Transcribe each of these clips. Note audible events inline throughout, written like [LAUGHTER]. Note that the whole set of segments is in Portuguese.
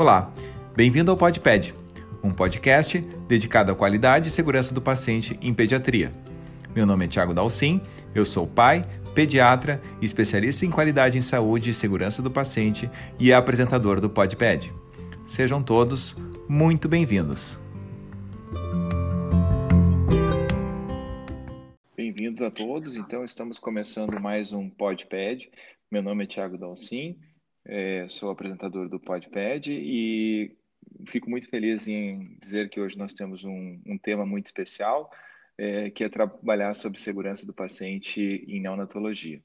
Olá, bem-vindo ao PodPed, um podcast dedicado à qualidade e segurança do paciente em pediatria. Meu nome é Tiago Dalcin, eu sou pai, pediatra, especialista em qualidade em saúde e segurança do paciente e apresentador do PodPed. Sejam todos muito bem-vindos. Bem-vindos a todos. Então, estamos começando mais um PodPed. Meu nome é Tiago Dalcin, é, sou apresentador do PodPad e fico muito feliz em dizer que hoje nós temos um, um tema muito especial, é, que é trabalhar sobre segurança do paciente em neonatologia.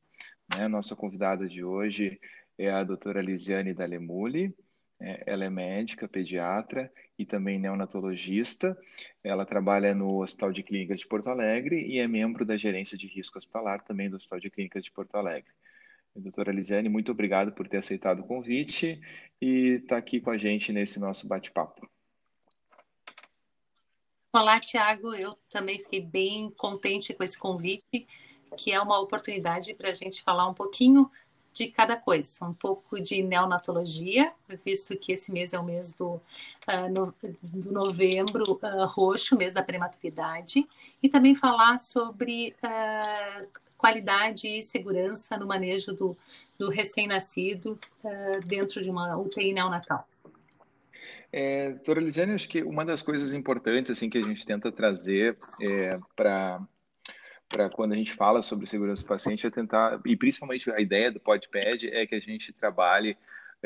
Né? Nossa convidada de hoje é a doutora Lisiane Dalemuli, é, ela é médica, pediatra e também neonatologista. Ela trabalha no Hospital de Clínicas de Porto Alegre e é membro da gerência de risco hospitalar também do Hospital de Clínicas de Porto Alegre. Doutora Lisiane, muito obrigado por ter aceitado o convite e estar tá aqui com a gente nesse nosso bate-papo. Olá, Tiago. Eu também fiquei bem contente com esse convite, que é uma oportunidade para a gente falar um pouquinho de cada coisa, um pouco de neonatologia, visto que esse mês é o mês do, uh, no, do novembro uh, roxo, mês da prematuridade, e também falar sobre uh, qualidade e segurança no manejo do, do recém-nascido uh, dentro de uma UTI neonatal. É, doutora Lisiane, acho que uma das coisas importantes assim que a gente tenta trazer é, para para quando a gente fala sobre segurança do paciente é tentar, e principalmente a ideia do PodPad é que a gente trabalhe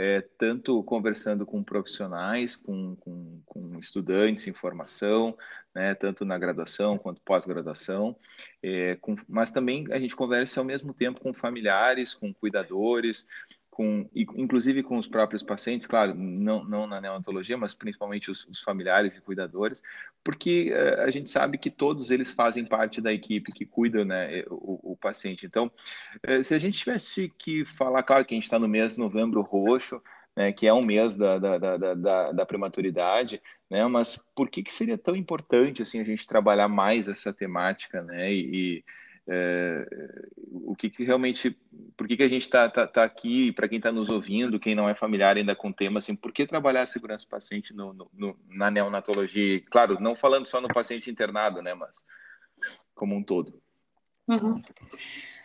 é, tanto conversando com profissionais, com, com, com, estudantes em formação, né, tanto na graduação quanto pós-graduação, é, mas também a gente conversa ao mesmo tempo com familiares, com cuidadores, com, inclusive com os próprios pacientes, claro, não, não na neonatologia, mas principalmente os, os familiares e cuidadores, porque uh, a gente sabe que todos eles fazem parte da equipe que cuida né, o, o paciente. Então, uh, se a gente tivesse que falar, claro que a gente está no mês de novembro roxo, né, que é um mês da, da, da, da, da prematuridade, né, mas por que, que seria tão importante assim, a gente trabalhar mais essa temática né, e, é, o que, que, realmente, por que, que a gente está tá, tá aqui, para quem está nos ouvindo, quem não é familiar ainda com o tema, assim, por que trabalhar a segurança do paciente no, no, no, na neonatologia? Claro, não falando só no paciente internado, né, mas como um todo. Uhum.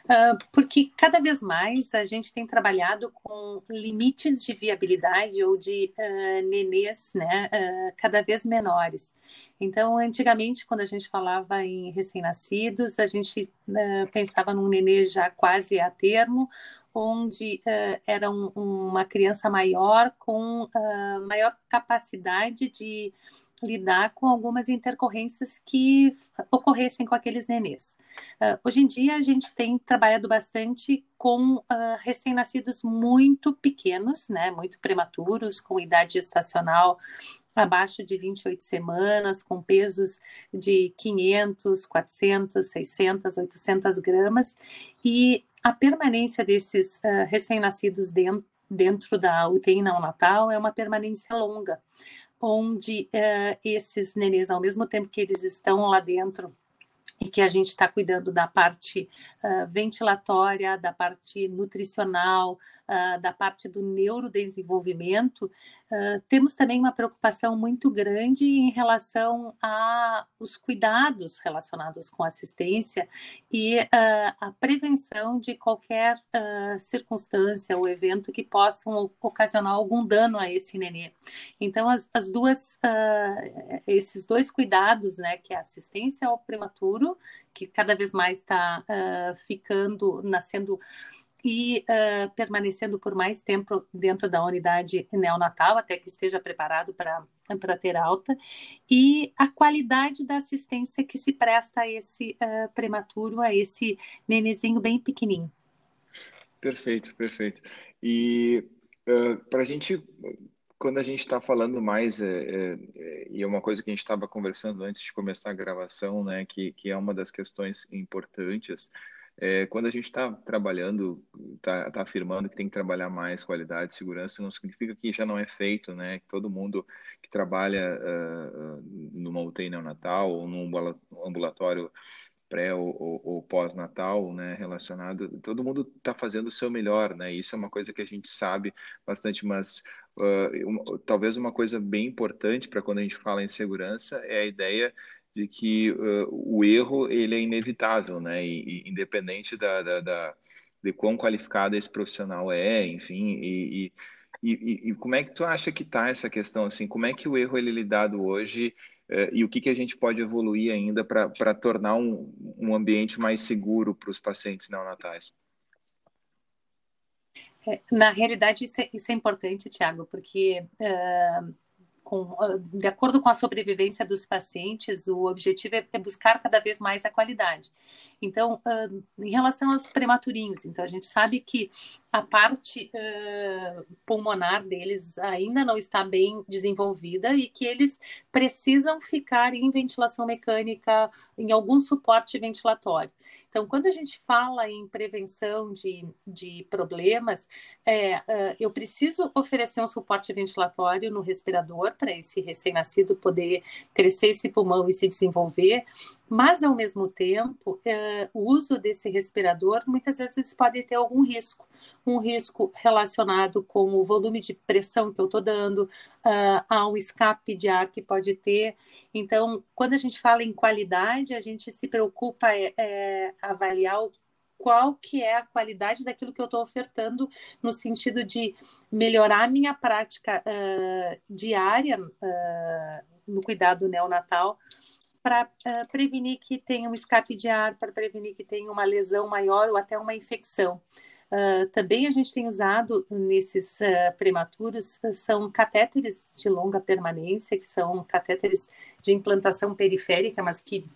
Uh, porque cada vez mais a gente tem trabalhado com limites de viabilidade ou de uh, nenês né, uh, cada vez menores. Então, antigamente, quando a gente falava em recém-nascidos, a gente pensava num nenê já quase a termo, onde era um, uma criança maior com maior capacidade de lidar com algumas intercorrências que ocorressem com aqueles nenês. Uh, hoje em dia, a gente tem trabalhado bastante com uh, recém-nascidos muito pequenos, né, muito prematuros, com idade gestacional abaixo de 28 semanas, com pesos de 500, 400, 600, 800 gramas, e a permanência desses uh, recém-nascidos dentro, dentro da UTI neonatal é uma permanência longa onde uh, esses nenês, ao mesmo tempo que eles estão lá dentro e que a gente está cuidando da parte uh, ventilatória, da parte nutricional, uh, da parte do neurodesenvolvimento, uh, temos também uma preocupação muito grande em relação aos cuidados relacionados com assistência e a prevenção de qualquer circunstância ou evento que possam ocasionar algum dano a esse nenê. Então, as, as duas, esses dois cuidados, né, que é a assistência ao prematuro, que cada vez mais está ficando, nascendo e uh, permanecendo por mais tempo dentro da unidade neonatal, até que esteja preparado para ter alta, e a qualidade da assistência que se presta a esse uh, prematuro, a esse nenezinho bem pequenininho. Perfeito, perfeito. E uh, para a gente, quando a gente está falando mais, é, é, e é uma coisa que a gente estava conversando antes de começar a gravação, né, que, que é uma das questões importantes, é, quando a gente está trabalhando, está tá afirmando que tem que trabalhar mais qualidade e segurança, não significa que já não é feito, né? Todo mundo que trabalha uh, numa UTI neonatal ou num ambulatório pré ou, ou, ou pós-natal, né, relacionado, todo mundo está fazendo o seu melhor, né? Isso é uma coisa que a gente sabe bastante, mas uh, uma, talvez uma coisa bem importante para quando a gente fala em segurança é a ideia de que uh, o erro ele é inevitável, né? E, e independente da, da, da, de quão qualificado esse profissional é, enfim, e, e, e como é que tu acha que está essa questão assim? Como é que o erro ele é lidado hoje uh, e o que que a gente pode evoluir ainda para tornar um, um ambiente mais seguro para os pacientes neonatais? É, na realidade, isso é, isso é importante, Tiago, porque uh, com, ah, de acordo com a sobrevivência dos pacientes, o objetivo é, é buscar cada vez mais a qualidade. Então, uh, em relação aos prematurinhos, então a gente sabe que a parte uh, pulmonar deles ainda não está bem desenvolvida e que eles precisam ficar em ventilação mecânica, em algum suporte ventilatório. Então, quando a gente fala em prevenção de, de problemas, é, uh, eu preciso oferecer um suporte ventilatório no respirador para esse recém-nascido poder crescer esse pulmão e se desenvolver, mas, ao mesmo tempo, uh, o uso desse respirador muitas vezes pode ter algum risco. Um risco relacionado com o volume de pressão que eu estou dando, uh, ao escape de ar que pode ter. Então, quando a gente fala em qualidade, a gente se preocupa é, é avaliar qual que é a qualidade daquilo que eu estou ofertando no sentido de melhorar a minha prática uh, diária uh, no cuidado neonatal para uh, prevenir que tenha um escape de ar, para prevenir que tenha uma lesão maior ou até uma infecção. Uh, também a gente tem usado nesses uh, prematuros são catéteres de longa permanência, que são catéteres de implantação periférica, mas que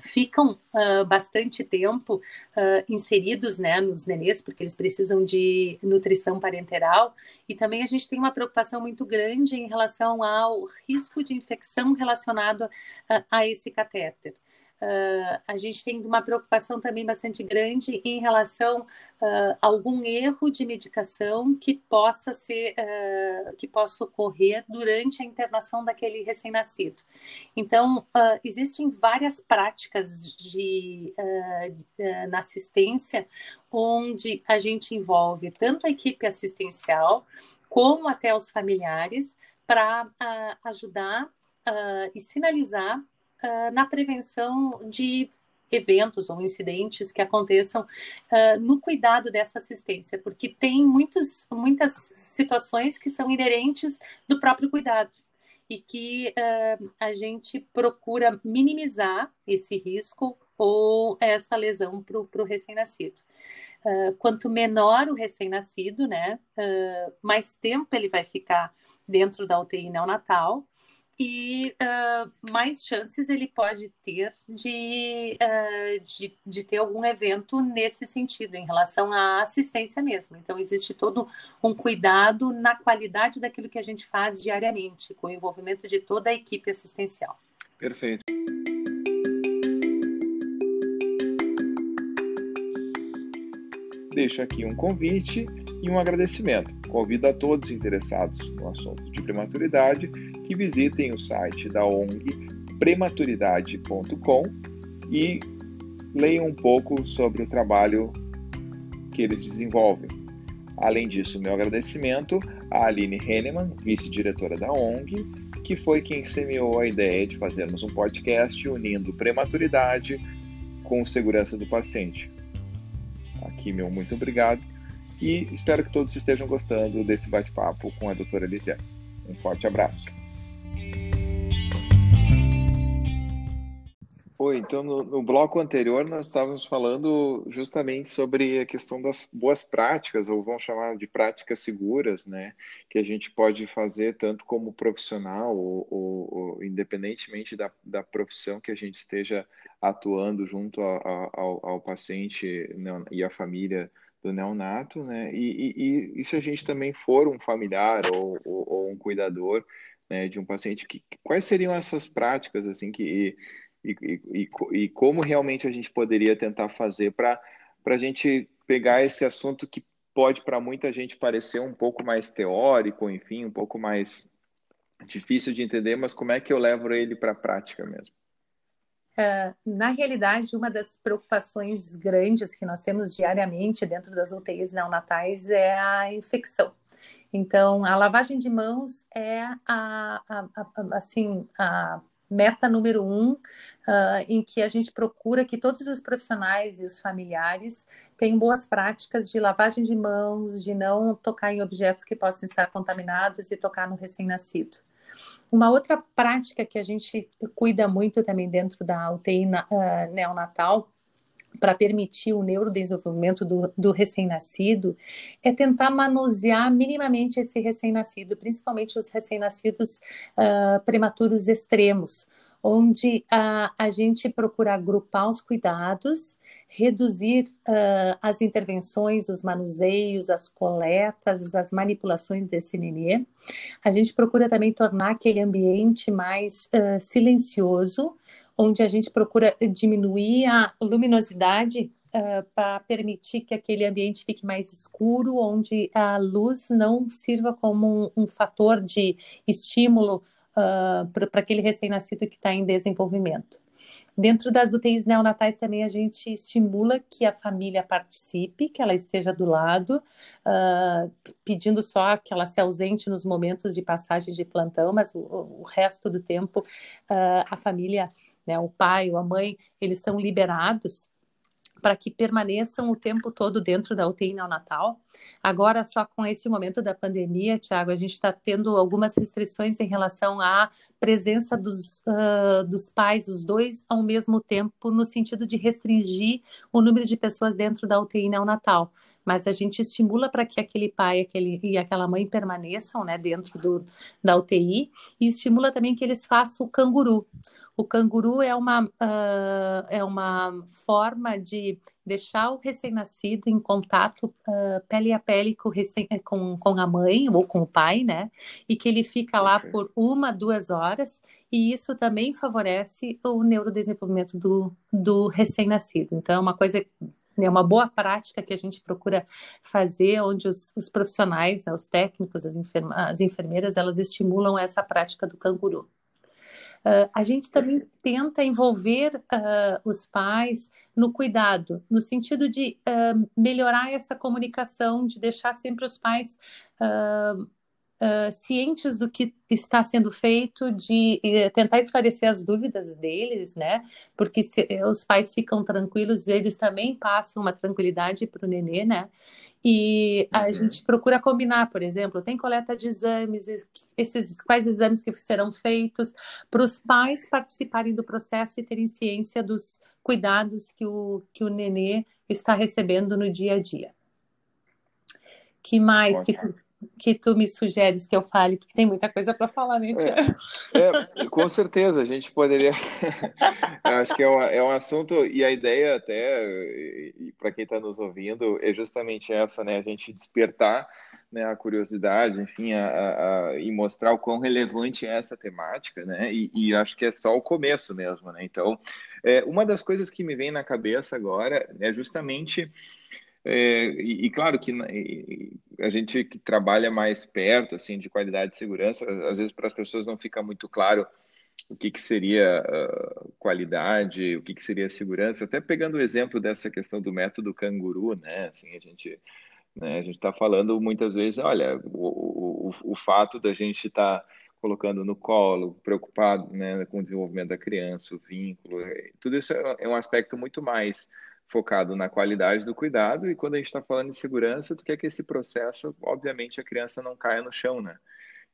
ficam uh, bastante tempo uh, inseridos né, nos nenês, porque eles precisam de nutrição parenteral, e também a gente tem uma preocupação muito grande em relação ao risco de infecção relacionado uh, a esse catéter. Uh, a gente tem uma preocupação também bastante grande em relação uh, a algum erro de medicação que possa ser uh, que possa ocorrer durante a internação daquele recém-nascido. Então existem várias práticas de, na assistência onde a gente envolve tanto a equipe assistencial como até os familiares para ajudar e sinalizar uh, na prevenção de eventos ou incidentes que aconteçam uh, no cuidado dessa assistência, porque tem muitos, muitas situações que são inerentes do próprio cuidado e que uh, a gente procura minimizar esse risco ou essa lesão para o recém-nascido. Uh, quanto menor o recém-nascido, né, mais tempo ele vai ficar dentro da UTI neonatal, e uh, mais chances ele pode ter de, uh, de, de, ter algum evento nesse sentido, em relação à assistência mesmo. Então, existe todo um cuidado na qualidade daquilo que a gente faz diariamente, com o envolvimento de toda a equipe assistencial. Perfeito. Deixo aqui um convite e um agradecimento. Convido a todos interessados no assunto de prematuridade que visitem o site da ONG prematuridade.com e leiam um pouco sobre o trabalho que eles desenvolvem. Além disso, meu agradecimento à Aline Henneman, vice-diretora da ONG, que foi quem semeou a ideia de fazermos um podcast unindo prematuridade com segurança do paciente. Aqui, meu muito obrigado e espero que todos estejam gostando desse bate-papo com a doutora Elisiane. Um forte abraço. Oi, então no, no, bloco anterior nós estávamos falando justamente sobre a questão das boas práticas, ou vamos chamar de práticas seguras, né? Que a gente pode fazer tanto como profissional, ou, ou, ou independentemente da, da profissão que a gente esteja atuando junto a, a, ao, ao paciente e à família do neonato, né? E, e, e, se a gente também for um familiar ou, ou, ou um cuidador né, de um paciente, que, quais seriam essas práticas assim que e, e, e como realmente a gente poderia tentar fazer para a gente pegar esse assunto que pode para muita gente parecer um pouco mais teórico, enfim, um pouco mais difícil de entender, mas como é que eu levo ele para a prática mesmo? Uh, na realidade, uma das preocupações grandes que nós temos diariamente dentro das UTIs neonatais é a infecção. Então, a lavagem de mãos é a, a, a, assim, a meta número um, uh, em que a gente procura que todos os profissionais e os familiares tenham boas práticas de lavagem de mãos, de não tocar em objetos que possam estar contaminados e tocar no recém-nascido. Uma outra prática que a gente cuida muito também dentro da UTI uh, neonatal para permitir o neurodesenvolvimento do, do recém-nascido é tentar manusear minimamente esse recém-nascido, principalmente os recém-nascidos uh, prematuros extremos, onde uh, a gente procura agrupar os cuidados, reduzir uh, as intervenções, os manuseios, as coletas, as manipulações desse nenê. A gente procura também tornar aquele ambiente mais silencioso, onde a gente procura diminuir a luminosidade uh, para permitir que aquele ambiente fique mais escuro, onde a luz não sirva como um, um fator de estímulo uh, para aquele recém-nascido que está em desenvolvimento. Dentro das UTIs neonatais também a gente estimula que a família participe, que ela esteja do lado, uh, pedindo só que ela se ausente nos momentos de passagem de plantão, mas o, o resto do tempo uh, a família né, o pai ou a mãe, eles são liberados para que permaneçam o tempo todo dentro da UTI neonatal. Agora, só com esse momento da pandemia, Tiago, a gente está tendo algumas restrições em relação à presença dos, uh, dos pais, os dois ao mesmo tempo, no sentido de restringir o número de pessoas dentro da UTI neonatal. Mas a gente estimula para que aquele pai aquele, e aquela mãe permaneçam né, dentro do, da UTI e estimula também que eles façam o canguru. O canguru é uma, uh, é uma forma de deixar o recém-nascido em contato uh, pele a pele com, com, com, a mãe ou com o pai, né? E que ele fica lá okay. por uma, duas horas, e isso também favorece o neurodesenvolvimento do, do recém-nascido. Então, é uma coisa é uma boa prática que a gente procura fazer, onde os, os profissionais, né, os técnicos, as, enferma, as enfermeiras, elas estimulam essa prática do canguru. Uh, a gente também tenta envolver uh, os pais no cuidado, no sentido de uh, melhorar essa comunicação, de deixar sempre os pais uh, cientes do que está sendo feito, de uh, tentar esclarecer as dúvidas deles, né? Porque se eh, os pais ficam tranquilos, eles também passam uma tranquilidade para o nenê, né? E a uhum. gente procura combinar, por exemplo, tem coleta de exames, esses quais exames que serão feitos, para os pais participarem do processo e terem ciência dos cuidados que o, que o nenê está recebendo no dia a dia. Que mais? Que, que tu me sugeres que eu fale, porque tem muita coisa para falar, né, Tiago? É, é, com certeza, a gente poderia. [LAUGHS] acho que é um, é um assunto, e a ideia, até, para quem está nos ouvindo, é justamente essa, né? A gente despertar né, a curiosidade, enfim, a, a, e mostrar o quão relevante é essa temática, né? E, e acho que é só o começo mesmo, né? Então, é, uma das coisas que me vem na cabeça agora é justamente. É, e, e, claro que a gente que trabalha mais perto assim de qualidade e segurança, às vezes para as pessoas não fica muito claro o que, que seria uh, qualidade, o que, que seria segurança. Até pegando o exemplo dessa questão do método canguru, né? Assim, a gente né, a gente está falando muitas vezes, olha, o, o, o fato da gente estar tá colocando no colo, preocupado né, com o desenvolvimento da criança, o vínculo, é, tudo isso é, é um aspecto muito mais focado na qualidade do cuidado, e quando a gente está falando de segurança, tu quer que esse processo, obviamente, a criança não caia no chão, né?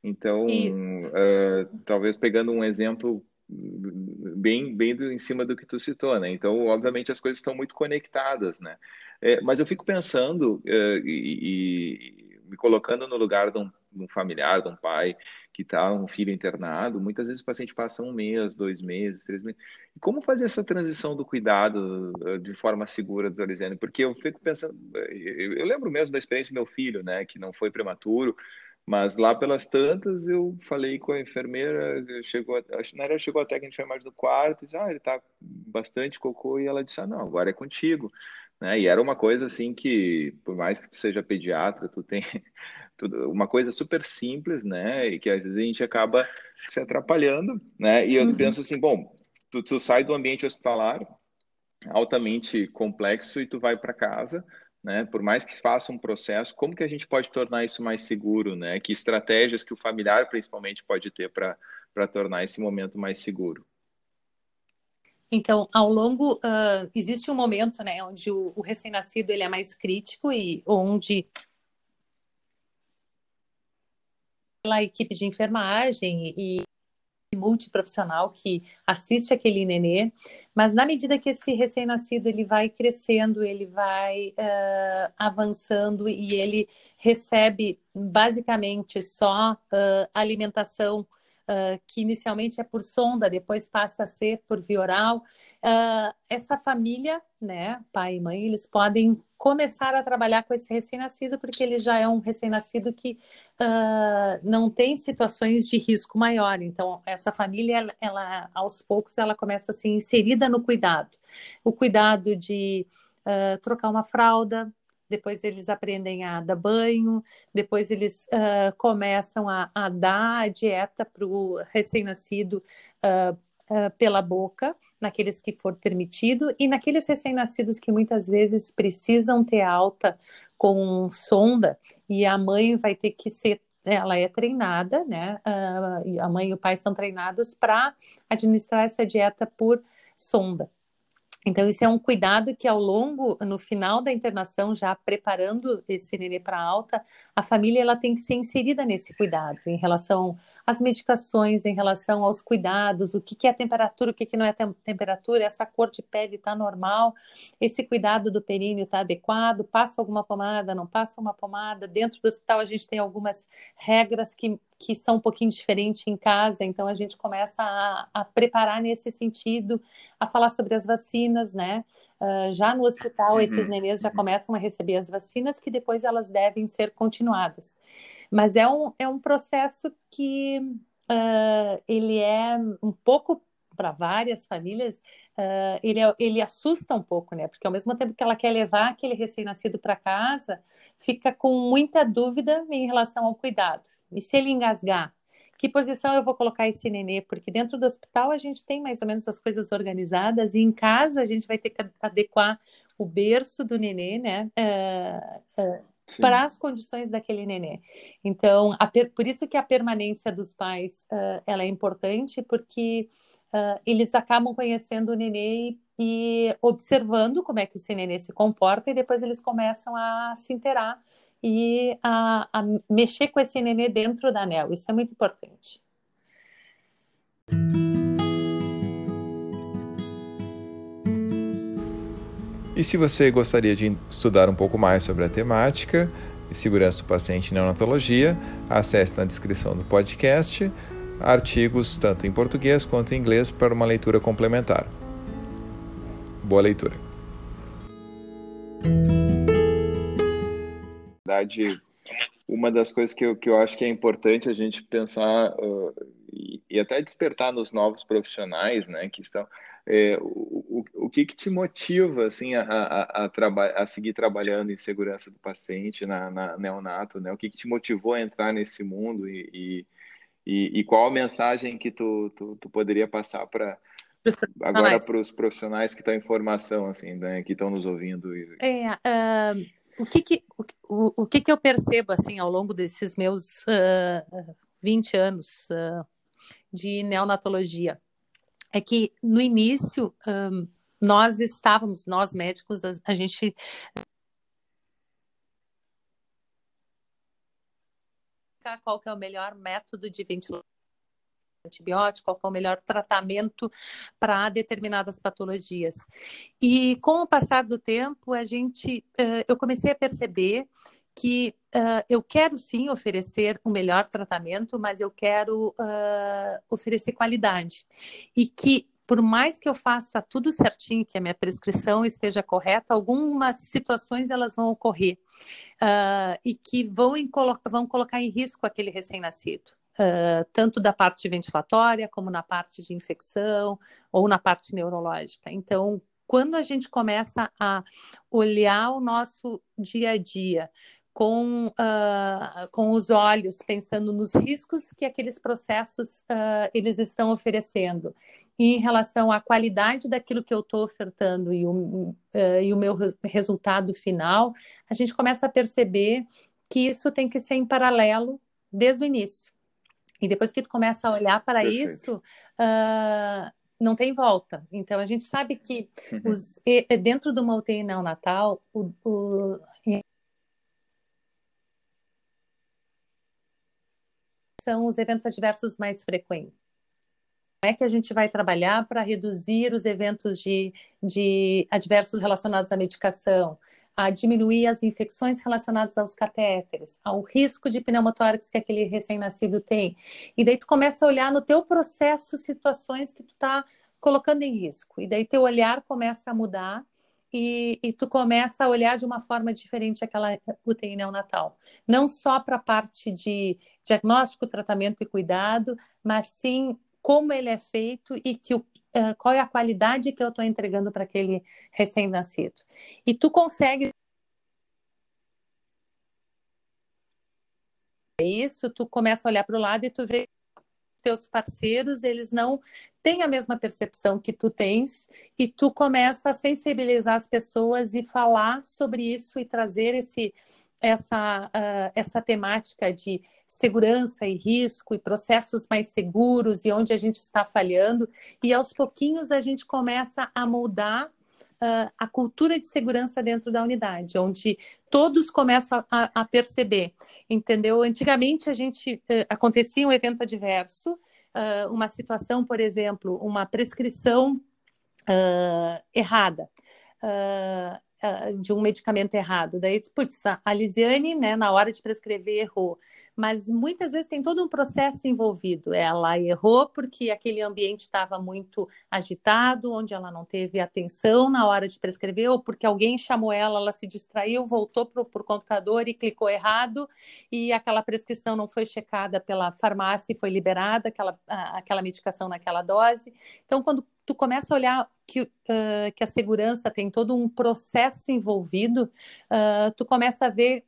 Então, uh, talvez pegando um exemplo bem, bem do, em cima do que tu citou, né? Então, obviamente, as coisas estão muito conectadas, né? É, mas eu fico pensando uh, e, e, me colocando no lugar de um, de um familiar, de um pai, que está um filho internado, muitas vezes o paciente passa um mês, dois meses, três meses. E como fazer essa transição do cuidado eh, de forma segura, Dorizene? Porque eu fico pensando, eh, eu lembro mesmo da experiência do meu filho, né, que não foi prematuro, mas lá pelas tantas eu falei com a enfermeira, chegou, acho que não chegou até a enfermagem do quarto, disse, ah, ele está bastante cocô, e ela disse, ah, não, agora é contigo. Né? E era uma coisa assim que, por mais que tu seja pediatra, tu tem [LAUGHS] tudo, uma coisa super simples, né? E que às vezes a gente acaba se atrapalhando, né? E eu uhum. penso assim, bom, tu, tu sai do ambiente hospitalar altamente complexo e tu vai para casa, né? Por mais que faça um processo, como que a gente pode tornar isso mais seguro, né? Que estratégias que o familiar principalmente pode ter para para tornar esse momento mais seguro? Então, ao longo, uh, existe um momento, né, onde o, o recém-nascido ele é mais crítico e onde a equipe de enfermagem e multiprofissional que assiste aquele nenê, mas na medida que esse recém-nascido ele vai crescendo, ele vai uh, avançando e ele recebe basicamente só uh, alimentação uh, que inicialmente é por sonda, depois passa a ser por via oral, uh, essa família, né, pai e mãe, eles podem começar a trabalhar com esse recém-nascido, porque ele já é um recém-nascido que uh, não tem situações de risco maior. Então, essa família, ela, ela, aos poucos, ela começa a ser inserida no cuidado. O cuidado de trocar uma fralda, depois eles aprendem a dar banho, depois eles uh, começam a, a, dar a dieta para o recém-nascido uh, uh, pela boca, naqueles que for permitido, e naqueles recém-nascidos que muitas vezes precisam ter alta com sonda, e a mãe vai ter que ser ela é treinada, né? Uh, a mãe e o pai são treinados para administrar essa dieta por sonda. Então, isso é um cuidado que ao longo, no final da internação, já preparando esse nenê para alta, a família ela tem que ser inserida nesse cuidado, em relação às medicações, em relação aos cuidados, o que, que é temperatura, o que, que não é temperatura, essa cor de pele está normal, esse cuidado do períneo está adequado, passa alguma pomada, não passa uma pomada. Dentro do hospital, a gente tem algumas regras que que são um pouquinho diferentes em casa, então a gente começa a, a preparar nesse sentido, a falar sobre as vacinas, né? Uh, já no hospital, uhum. esses nenês já começam a receber as vacinas, que depois elas devem ser continuadas. Mas é um, é um processo que uh, ele é um pouco para várias famílias, uh, ele, é, ele assusta um pouco, né? Porque ao mesmo tempo que ela quer levar aquele recém-nascido para casa, fica com muita dúvida em relação ao cuidado. E se ele engasgar? Que posição eu vou colocar esse nenê? Porque dentro do hospital a gente tem mais ou menos as coisas organizadas e em casa a gente vai ter que adequar o berço do nenê, né? Uh, uh, para as condições daquele nenê. Então, por isso que a permanência dos pais uh, ela é importante, porque eles acabam conhecendo o nenê e, e observando como é que esse nenê se comporta e depois eles começam a se interar e a, a mexer com esse nenê dentro da anel. Isso é muito importante. E se você gostaria de estudar um pouco mais sobre a temática segurança do paciente em neonatologia, acesse na descrição do podcast artigos tanto em português quanto em inglês para uma leitura complementar. Boa leitura verdade, uma das coisas que eu, que eu acho que é importante a gente pensar uh, e, e, até despertar nos novos profissionais, né, que estão, é, o, o, o que, que te motiva, assim, a, a, a, a seguir trabalhando em segurança do paciente na, na neonato, né, o que, que te motivou a entrar nesse mundo e, e, e qual a mensagem que tu, tu, tu poderia passar para agora para os profissionais que estão em formação, assim, né, que estão nos ouvindo? É, uh o que que, o, o que que eu percebo, assim, ao longo desses meus uh, 20 anos uh, de neonatologia? É que, no início, um, nós estávamos, nós médicos, a, a gente qual que é o melhor método de ventilação antibiótico, qual é o melhor tratamento para determinadas patologias. E com o passar do tempo, a gente, eu comecei a perceber que uh, eu quero sim oferecer o um melhor tratamento, mas eu quero uh, oferecer qualidade. E que, por mais que eu faça tudo certinho, que a minha prescrição esteja correta, algumas situações elas vão ocorrer uh, e que vão, vão colocar em risco aquele recém-nascido uh, tanto da parte ventilatória como na parte de infecção ou na parte neurológica. Então, quando a gente começa a olhar o nosso dia a dia com, uh, com os olhos, pensando nos riscos que aqueles processos uh, eles estão oferecendo, em relação à qualidade daquilo que eu estou ofertando e o, uh, e o meu resultado final, a gente começa a perceber que isso tem que ser em paralelo desde o início. E depois que tu começa a olhar para Perfeito. isso, uh, não tem volta. Então, a gente sabe que uhum. os, dentro de uma UTI neonatal, o, o, são os eventos adversos mais frequentes. Como é que a gente vai trabalhar para reduzir os eventos de, de adversos relacionados à medicação, a diminuir as infecções relacionadas aos catéteres, ao risco de pneumotórax que aquele recém-nascido tem. E daí tu começa a olhar no teu processo situações que tu está colocando em risco. E daí teu olhar começa a mudar e, e, tu começa a olhar de uma forma diferente aquela UTI neonatal. Não só para a parte de diagnóstico, tratamento e cuidado, mas sim como ele é feito e que uh, qual é a qualidade que eu estou entregando para aquele recém-nascido. E tu consegue isso, tu começa a olhar para o lado e tu vê teus parceiros, eles não têm a mesma percepção que tu tens e tu começa a sensibilizar as pessoas e falar sobre isso e trazer esse essa, uh, essa temática de segurança e risco e processos mais seguros e onde a gente está falhando. E aos pouquinhos a gente começa a moldar uh, a cultura de segurança dentro da unidade, onde todos começam a, a perceber, entendeu? Antigamente a gente uh, acontecia um evento adverso, uh, uma situação, por exemplo, uma prescrição errada. Uh, de um medicamento errado. Daí, putz, a Lisiane, né, na hora de prescrever, errou. Mas muitas vezes tem todo um processo envolvido. Ela errou porque aquele ambiente estava muito agitado, onde ela não teve atenção na hora de prescrever, ou porque alguém chamou ela, ela se distraiu, voltou para o computador e clicou errado, e aquela prescrição não foi checada pela farmácia e foi liberada aquela, aquela medicação naquela dose. Então, quando tu começa a olhar que, uh, que a segurança tem todo um processo envolvido, uh, tu começa a ver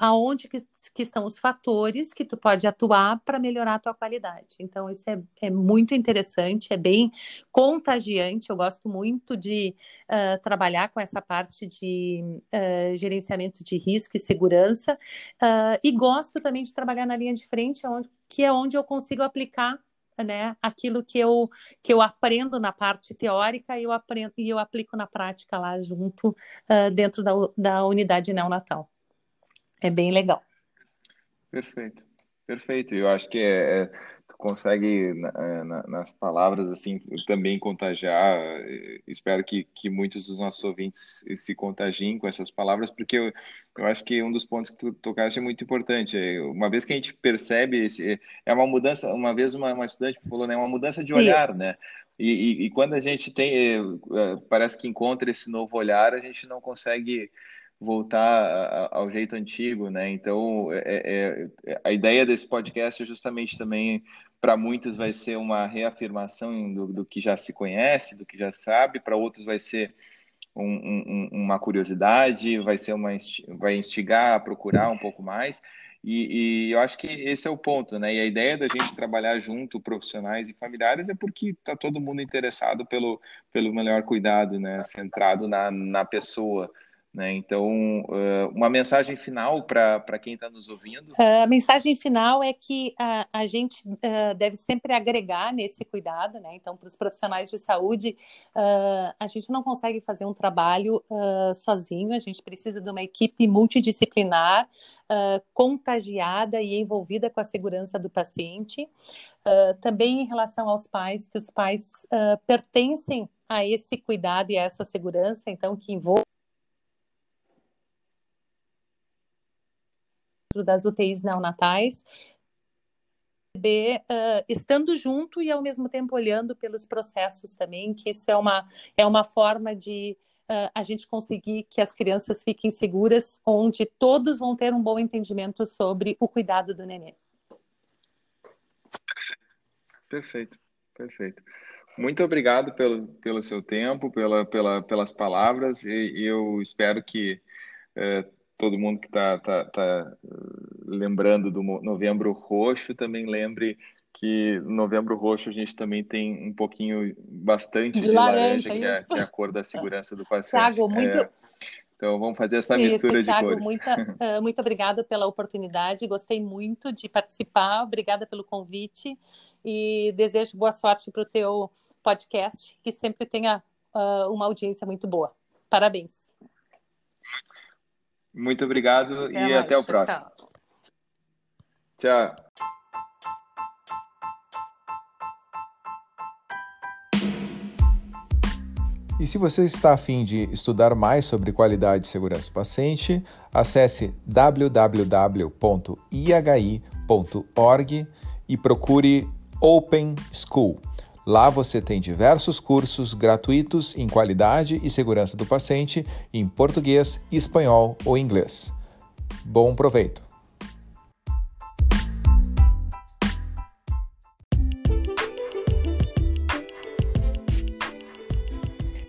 aonde que, que, estão os fatores que tu pode atuar para melhorar a tua qualidade. Então, isso é, é, muito interessante, é bem contagiante. Eu gosto muito de uh, trabalhar com essa parte de uh, gerenciamento de risco e segurança. Uh, e gosto também de trabalhar na linha de frente, onde, que é onde eu consigo aplicar né, aquilo que eu, que eu aprendo na parte teórica eu aprendo e eu aplico na prática lá junto uh, dentro da, da unidade neonatal. É bem legal. Perfeito, perfeito. Eu acho que é, é consegue na, na, nas palavras assim também contagiar. Espero que, que muitos dos nossos ouvintes se contagiem com essas palavras, porque eu, eu acho que um dos pontos que tu tocaste é muito importante. É, uma vez que a gente percebe esse, é uma mudança. Uma vez uma, uma estudante falou, né, uma mudança de olhar, Isso. né? E, e, e, quando a gente tem, é, parece que encontra esse novo olhar, a gente não consegue voltar ao jeito antigo, né? Então, é, é, é, a ideia desse podcast é justamente também para muitos vai ser uma reafirmação do, do, que já se conhece, do que já sabe, para outros vai ser um, um, uma curiosidade, vai ser uma vai instigar a procurar um pouco mais. E, e, eu acho que esse é o ponto, né? E a ideia da gente trabalhar junto, profissionais e familiares, é porque está todo mundo interessado pelo, pelo melhor cuidado, né? Centrado na, na pessoa. Né? Então, uma mensagem final para quem está nos ouvindo? A mensagem final é que a, a gente deve sempre agregar nesse cuidado. Né? Então, para os profissionais de saúde, a gente não consegue fazer um trabalho sozinho, a gente precisa de uma equipe multidisciplinar, contagiada e envolvida com a segurança do paciente. também em relação aos pais, que os pais pertencem a esse cuidado e a essa segurança, então, que envolve das UTIs neonatais, uh, estando junto e ao mesmo tempo olhando pelos processos também, que isso é uma, é uma forma de uh, a gente conseguir que as crianças fiquem seguras, onde todos vão ter um bom entendimento sobre o cuidado do neném. Perfeito, perfeito. Muito obrigado pelo, pelo seu tempo, pela, pela, pelas palavras, e, eu espero que eh, todo mundo que está tá, tá lembrando do Novembro Roxo também lembre que Novembro Roxo a gente também tem um pouquinho, bastante de, de laranja, laranja que, é, que, é, a cor da segurança do [LAUGHS] paciente. Tiago, muito... É, então vamos fazer essa mistura Isso, de Thiago, cores. Muita, uh, [LAUGHS] muito obrigada pela oportunidade, gostei muito de participar, obrigada pelo convite e desejo boa sorte para o teu podcast, que sempre tenha uh, uma audiência muito boa. Parabéns. Muito obrigado até e mais. até o tchau, próximo. Tchau. tchau. E se você está afim de estudar mais sobre qualidade e segurança do paciente, acesse www.ihi.org e procure Open School. Lá você tem diversos cursos gratuitos em qualidade e segurança do paciente em português, espanhol ou inglês. Bom proveito!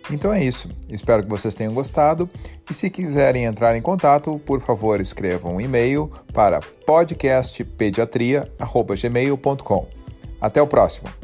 Então é isso. Espero que vocês tenham gostado. E se quiserem entrar em contato, por favor, escrevam um e-mail para podcastpediatria.gmail.com. Até o próximo!